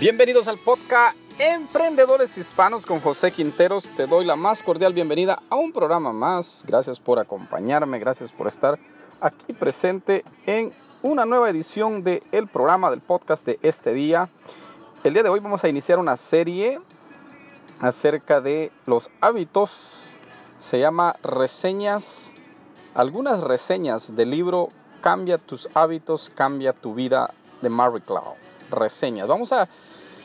Bienvenidos al podcast Emprendedores Hispanos con José Quinteros. Te doy la más cordial bienvenida a un programa más. Gracias por acompañarme, gracias por estar aquí presente en una nueva edición del el programa del podcast de este día. El día de hoy vamos a iniciar una serie acerca de los hábitos. Se llama Reseñas, algunas reseñas del libro Cambia tus hábitos, cambia tu vida de Marie Cloud reseñas. Vamos a...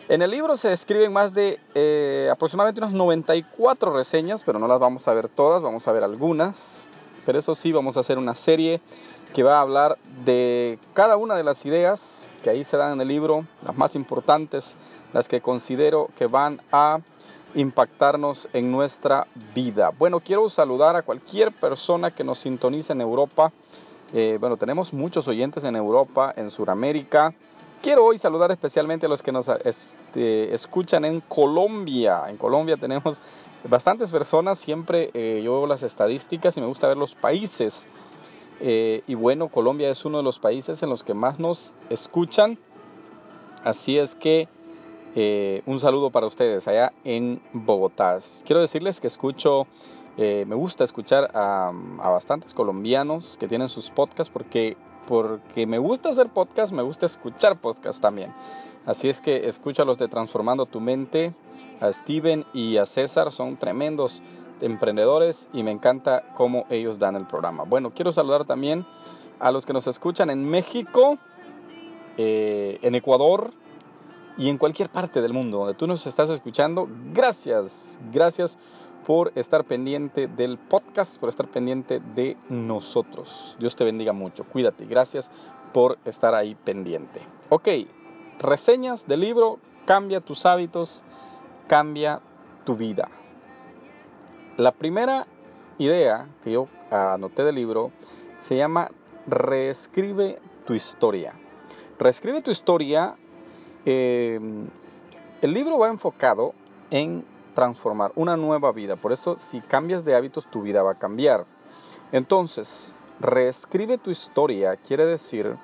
En el libro se escriben más de eh, aproximadamente unas 94 reseñas, pero no las vamos a ver todas, vamos a ver algunas. Pero eso sí, vamos a hacer una serie que va a hablar de cada una de las ideas que ahí se dan en el libro, las más importantes, las que considero que van a impactarnos en nuestra vida. Bueno, quiero saludar a cualquier persona que nos sintonice en Europa. Eh, bueno, tenemos muchos oyentes en Europa, en Sudamérica, Quiero hoy saludar especialmente a los que nos este, escuchan en Colombia. En Colombia tenemos bastantes personas, siempre eh, yo veo las estadísticas y me gusta ver los países. Eh, y bueno, Colombia es uno de los países en los que más nos escuchan. Así es que eh, un saludo para ustedes allá en Bogotá. Quiero decirles que escucho, me gusta escuchar a, a bastantes colombianos que tienen sus podcasts porque porque me gusta hacer podcast, me gusta escuchar podcast también. Así es que escúchalos de Transformando tu Mente. A Steven y a César son tremendos emprendedores y me encanta cómo ellos dan el programa. Bueno, quiero saludar también a los que nos escuchan en México, eh, en Ecuador y en cualquier parte del mundo donde tú nos estás escuchando. Gracias, gracias por estar pendiente del podcast, por estar pendiente de nosotros. Dios te bendiga mucho. Cuídate. Gracias por estar ahí pendiente. Ok, reseñas del libro Cambia tus hábitos, cambia tu vida. La primera idea que yo anoté del libro se llama Reescribe tu historia. Reescribe tu historia. Eh, el libro va enfocado en transformar, una nueva vida. Por eso si cambias de hábitos tu vida va a cambiar. Entonces, reescribe tu historia quiere decir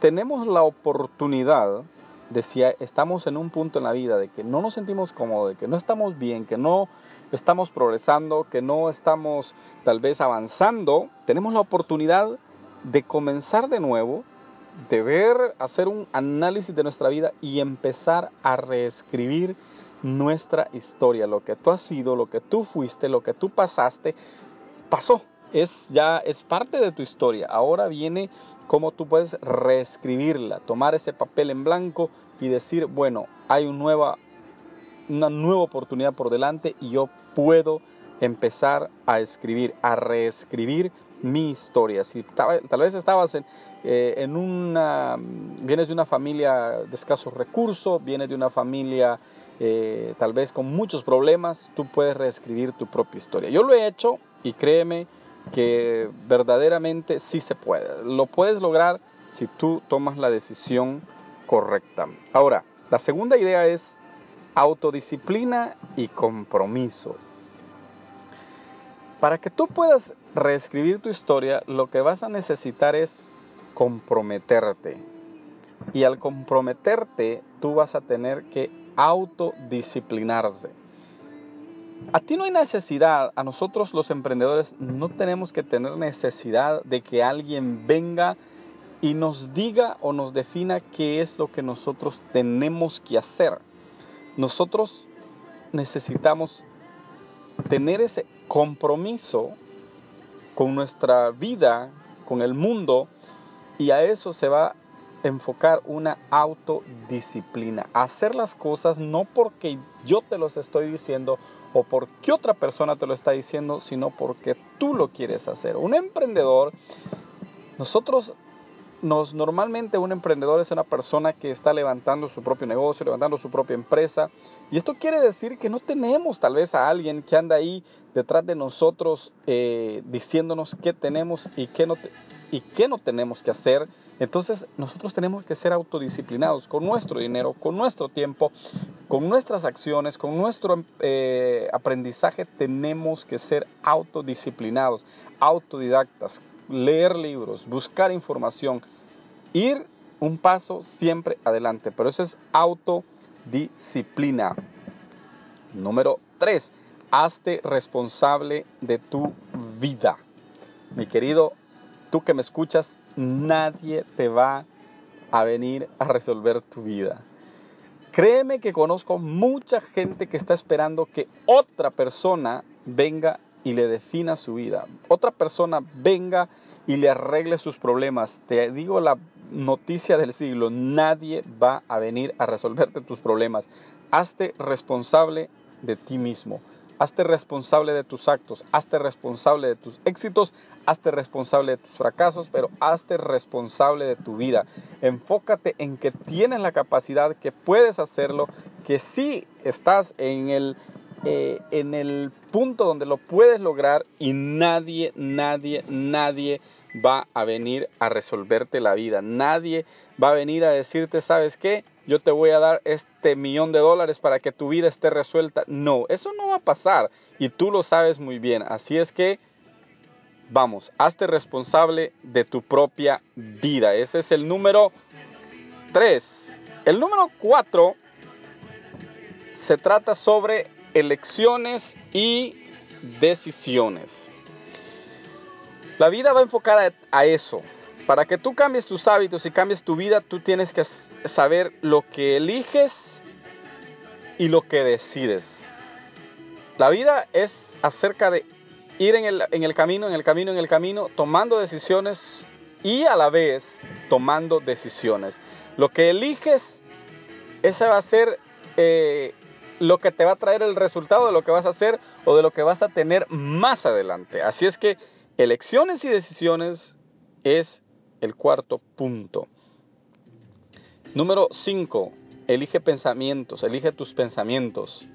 tenemos la oportunidad de si estamos en un punto en la vida de que no nos sentimos cómodos, de que no estamos bien, que no estamos progresando, que no estamos tal vez avanzando, tenemos la oportunidad de comenzar de nuevo, de ver, hacer un análisis de nuestra vida y empezar a reescribir nuestra historia, lo que tú has sido, lo que tú fuiste, lo que tú pasaste, pasó. Es ya es parte de tu historia. Ahora viene cómo tú puedes reescribirla, tomar ese papel en blanco y decir, bueno, hay una nueva, oportunidad por delante y yo puedo empezar a escribir, a reescribir mi historia. Si tal, vez estabas en, eh, en una, vienes de una familia de escasos recursos, vienes de una familia eh, tal vez con muchos problemas, tú puedes reescribir tu propia historia. Yo lo he hecho y créeme que verdaderamente sí se puede. Lo puedes lograr si tú tomas la decisión correcta. Ahora, la segunda idea es autodisciplina y compromiso. Para que tú puedas reescribir tu historia, lo que vas a necesitar es comprometerte. Y al comprometerte, tú vas a tener que autodisciplinarse. A ti no hay necesidad, a nosotros los emprendedores no tenemos que tener necesidad de que alguien venga y nos diga o nos defina qué es lo que nosotros tenemos que hacer. Nosotros necesitamos tener ese compromiso con nuestra vida, con el mundo, y a eso se va enfocar una autodisciplina. Hacer las cosas no porque yo te los estoy diciendo o porque otra persona te lo está diciendo, sino porque tú lo quieres hacer. Un emprendedor, nosotros nos normalmente un emprendedor es una persona que está levantando su propio negocio, levantando su propia empresa. Y esto quiere decir que no tenemos tal vez a alguien que anda ahí detrás de nosotros eh, diciéndonos qué tenemos y qué no, y qué no tenemos que hacer entonces nosotros tenemos que ser autodisciplinados con nuestro dinero, con nuestro tiempo, con nuestras acciones, con nuestro eh, aprendizaje. Tenemos que ser autodisciplinados, autodidactas, leer libros, buscar información, ir un paso siempre adelante, pero eso es autodisciplina. Número 3, hazte responsable de tu vida. Mi querido, tú que me escuchas, nadie te va a venir a resolver tu vida. Créeme que conozco mucha gente que está esperando que otra persona venga y le defina su vida. Otra persona venga y le arregle sus problemas. Te digo la noticia del siglo, nadie va a venir a resolverte tus problemas. Hazte responsable de ti mismo. Hazte responsable de tus actos, hazte responsable de tus éxitos, hazte responsable de tus fracasos, pero hazte responsable de tu vida. Enfócate en que tienes la capacidad, que puedes hacerlo, que sí estás en el, eh, en el punto donde lo puedes lograr y nadie, nadie, nadie va a venir a resolverte la vida. Nadie va a venir a decirte, ¿sabes qué? yo te voy a dar este millón de dólares para que tu vida esté resuelta. No, eso no va a pasar y tú lo sabes muy bien. Así es que, vamos, hazte responsable de tu propia vida. Ese es el número 3. El número 4 se trata sobre elecciones y decisiones. La vida va enfocada a eso. Para que tú cambies tus hábitos y cambies tu vida, tú tienes que saber lo que eliges y lo que decides. La vida es acerca de ir en el, camino, en el camino, en el camino, tomando decisiones y a la vez tomando decisiones. Lo que eliges, ese va a ser eh, lo que te va a traer el resultado de lo que vas a hacer o de lo que vas a tener más adelante. Así es que elecciones y decisiones es el cuarto punto. Número 5. Elige pensamientos, elige tus pensamientos.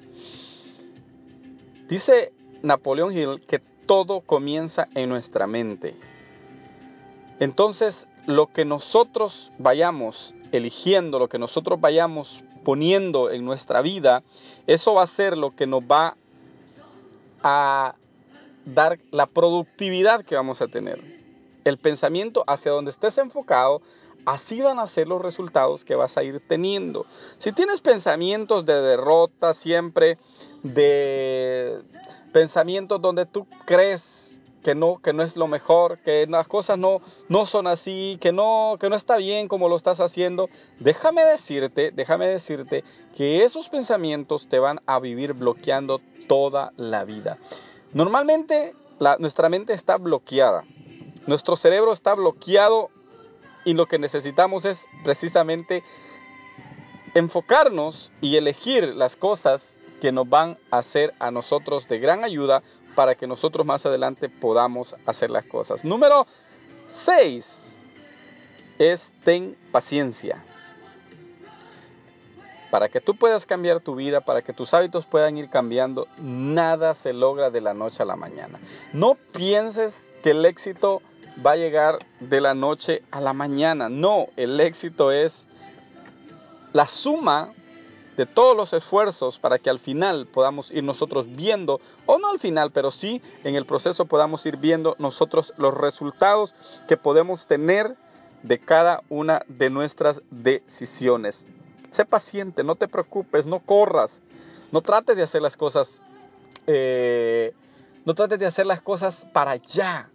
Dice Napoleón Hill que todo comienza en nuestra mente. Entonces, lo que nosotros vayamos eligiendo, lo que nosotros vayamos poniendo en nuestra vida, eso va a ser lo que nos va a dar la productividad que vamos a tener. El pensamiento hacia donde estés enfocado así van a ser los resultados que vas a ir teniendo. Si tienes pensamientos de derrota siempre, de pensamientos donde tú crees que no, que no es lo mejor, que las cosas no, no son así, que no, que no está bien como lo estás haciendo, déjame decirte, déjame decirte que esos pensamientos te van a vivir bloqueando toda la vida. Normalmente nuestra mente está bloqueada, nuestro cerebro está bloqueado y lo que necesitamos es precisamente enfocarnos y elegir las cosas que nos van a hacer a nosotros de gran ayuda para que nosotros más adelante podamos hacer las cosas. Número 6 es ten paciencia. Para que tú puedas cambiar tu vida, para que tus hábitos puedan ir cambiando, nada se logra de la noche a la mañana. No pienses que el éxito va a llegar de la noche a la mañana. No, el éxito es la suma de todos los esfuerzos para que al final podamos ir nosotros viendo, o no al final, pero sí en el proceso podamos ir viendo nosotros los resultados que podemos tener de cada una de nuestras decisiones. Sé paciente, no te preocupes, no corras, no trates de hacer las cosas, eh, no trates de hacer las cosas para allá,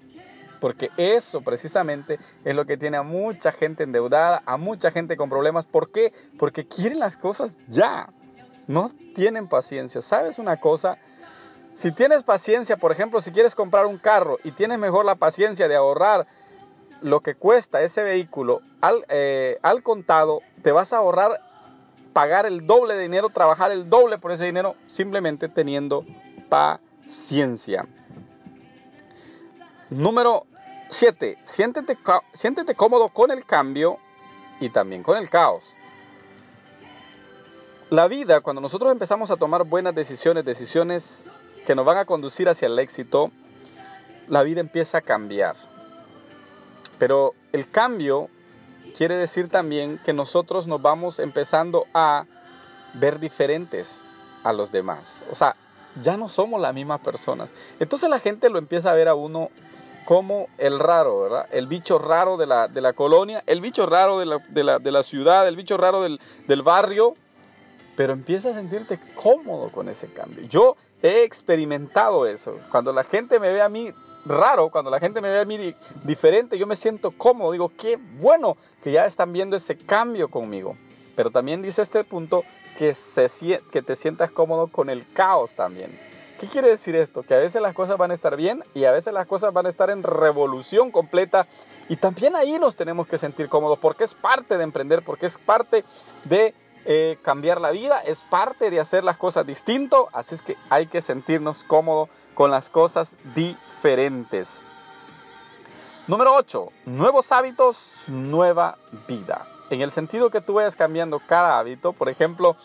porque eso precisamente es lo que tiene a mucha gente endeudada, a mucha gente con problemas. ¿Por qué? Porque quieren las cosas ya. No tienen paciencia. ¿Sabes una cosa? Si tienes paciencia, por ejemplo, si quieres comprar un carro y tienes mejor la paciencia de ahorrar lo que cuesta ese vehículo al, eh, al contado, te vas a ahorrar pagar el doble de dinero, trabajar el doble por ese dinero, simplemente teniendo paciencia. Número 7. Siéntete, siéntete cómodo con el cambio y también con el caos. La vida, cuando nosotros empezamos a tomar buenas decisiones, decisiones que nos van a conducir hacia el éxito, la vida empieza a cambiar. Pero el cambio quiere decir también que nosotros nos vamos empezando a ver diferentes a los demás. O sea, ya no somos las mismas personas. Entonces la gente lo empieza a ver a uno como el raro, ¿verdad? El bicho raro de la, de la colonia, el bicho raro de la, de la, de la ciudad, el bicho raro del, del barrio, pero empieza a sentirte cómodo con ese cambio. Yo he experimentado eso. Cuando la gente me ve a mí raro, cuando la gente me ve a mí diferente, yo me siento cómodo. Digo, qué bueno que ya están viendo ese cambio conmigo. Pero también dice este punto que, se, que te sientas cómodo con el caos también. ¿Qué quiere decir esto? Que a veces las cosas van a estar bien y a veces las cosas van a estar en revolución completa. Y también ahí nos tenemos que sentir cómodos porque es parte de emprender, porque es parte de eh, cambiar la vida, es parte de hacer las cosas distinto, así es que hay que sentirnos cómodos con las cosas diferentes. Número 8. Nuevos hábitos, nueva vida. En el sentido que tú vayas cambiando cada hábito, por ejemplo,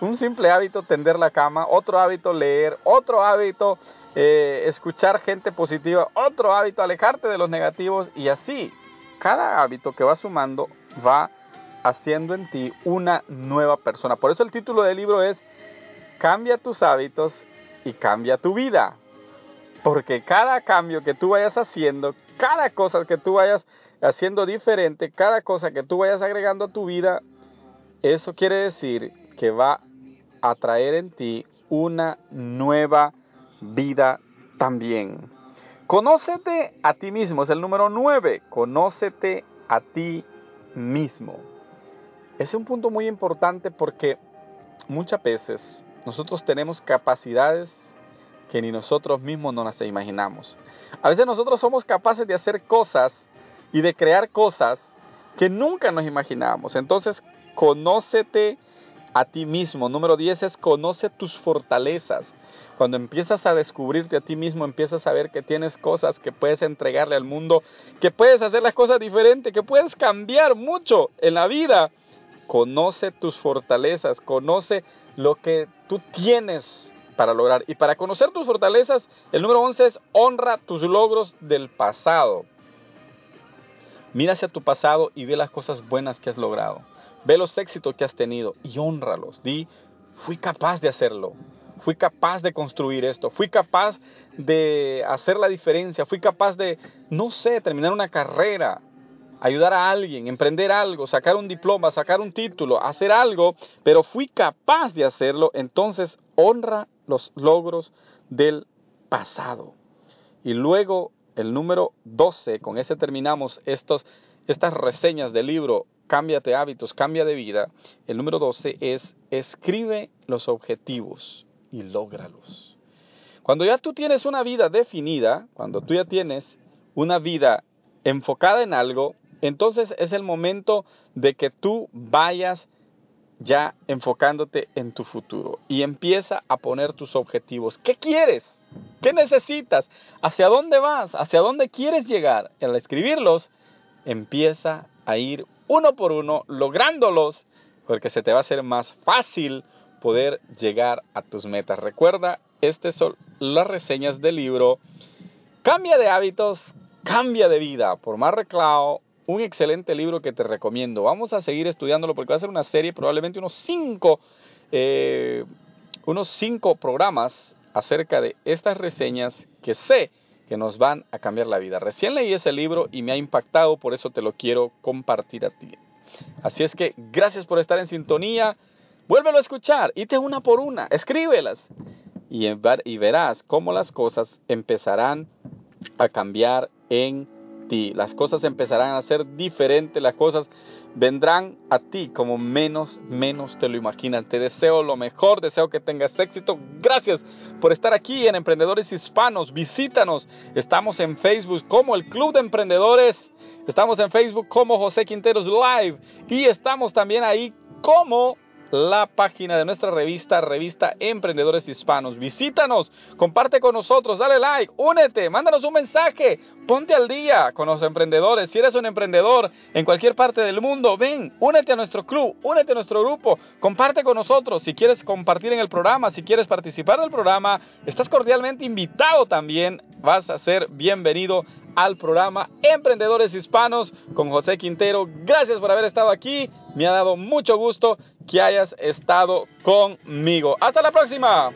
un simple hábito tender la cama, otro hábito leer, otro hábito eh, escuchar gente positiva, otro hábito alejarte de los negativos y así. Cada hábito que va sumando va haciendo en ti una nueva persona. Por eso el título del libro es Cambia tus hábitos y cambia tu vida. Porque cada cambio que tú vayas haciendo, cada cosa que tú vayas haciendo diferente, cada cosa que tú vayas agregando a tu vida, eso quiere decir que va a traer en ti una nueva vida también. Conócete a ti mismo, es el número 9. Conócete a ti mismo. Es un punto muy importante porque muchas veces nosotros tenemos capacidades que ni nosotros mismos no las imaginamos. A veces nosotros somos capaces de hacer cosas y de crear cosas que nunca nos imaginamos. Entonces, conócete a ti mismo. Número 10 es conoce tus fortalezas. Cuando empiezas a descubrirte a ti mismo, empiezas a ver que tienes cosas que puedes entregarle al mundo, que puedes hacer las cosas diferentes, que puedes cambiar mucho en la vida conoce tus fortalezas, conoce lo que tú tienes para lograr. Y para conocer tus fortalezas, el número 11 es honra tus logros del pasado. Mira hacia tu pasado y ve las cosas buenas que has logrado. Ve los éxitos que has tenido y honralos. Di, fui capaz de hacerlo. Fui capaz de construir esto. Fui capaz de hacer la diferencia. Fui capaz de, no sé, terminar una carrera ayudar a alguien, emprender algo, sacar un diploma, sacar un título, hacer algo, pero fui capaz de hacerlo, entonces honra los logros del pasado. Y luego el número 12, con ese terminamos estos, estas reseñas del libro Cámbiate hábitos, cambia de vida. El número 12 es escribe los objetivos y lógralos. Cuando ya tú tienes una vida definida, cuando tú ya tienes una vida enfocada en algo, entonces es el momento de que tú vayas ya enfocándote en tu futuro y empieza a poner tus objetivos. ¿Qué quieres? ¿Qué necesitas? ¿Hacia dónde vas? ¿Hacia dónde quieres llegar? Al escribirlos, empieza a ir uno por uno, lográndolos, porque se te va a hacer más fácil poder llegar a tus metas. Recuerda, estas son las reseñas del libro Cambia de hábitos, cambia de vida, por más reclao un excelente libro que te recomiendo. Vamos a seguir estudiándolo porque va a ser una serie, probablemente unos cinco, eh, unos cinco programas acerca de estas reseñas que sé que nos van a cambiar la vida. Recién leí ese libro y me ha impactado, por eso te lo quiero compartir a ti. Así es que gracias por estar en sintonía. Vuélvelo a escuchar, te una por una, escríbelas y, verás cómo las cosas empezarán a cambiar en las cosas empezarán a ser diferentes, las cosas vendrán a ti como menos, menos te lo imaginas. Te deseo lo mejor, deseo que tengas éxito. Gracias por estar aquí en Emprendedores Hispanos. Visítanos. Estamos en Facebook como el Club de Emprendedores. Estamos en Facebook como José Quinteros Live. Y estamos también ahí como la página de nuestra revista, Revista Emprendedores Hispanos. Visítanos, comparte con nosotros, dale like, únete, mándanos un mensaje, ponte al día con los emprendedores. Si eres un emprendedor en cualquier parte del mundo, ven, únete a nuestro club, únete a nuestro grupo, comparte con nosotros. Si quieres compartir en el programa, si quieres participar del programa, estás cordialmente invitado también. Vas a ser bienvenido al programa Emprendedores Hispanos con José Quintero. Gracias por haber estado aquí. Me ha dado mucho gusto que hayas estado conmigo. Hasta la próxima.